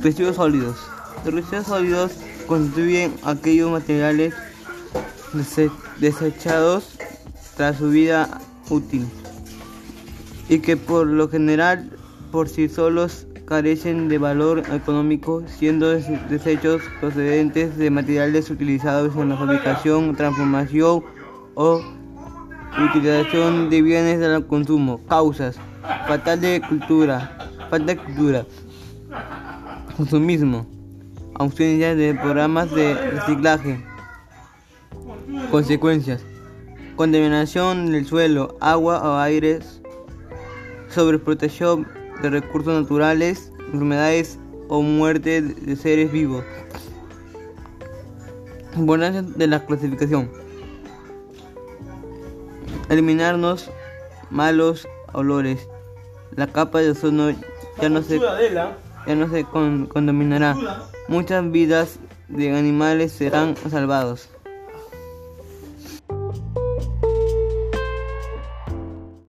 Residuos sólidos. Los residuos sólidos constituyen aquellos materiales desechados tras su vida útil y que por lo general por sí solos carecen de valor económico, siendo desechos procedentes de materiales utilizados en la fabricación, transformación o utilización de bienes de consumo. Causas: falta de cultura, falta de cultura, consumismo, ausencia de programas de reciclaje. Consecuencias: contaminación del suelo, agua o aires, sobreprotección de recursos naturales, enfermedades o muerte de seres vivos. Importancia de la clasificación. Eliminarnos malos olores. La capa de ozono ya no se, ya no se contaminará. Muchas vidas de animales serán salvados.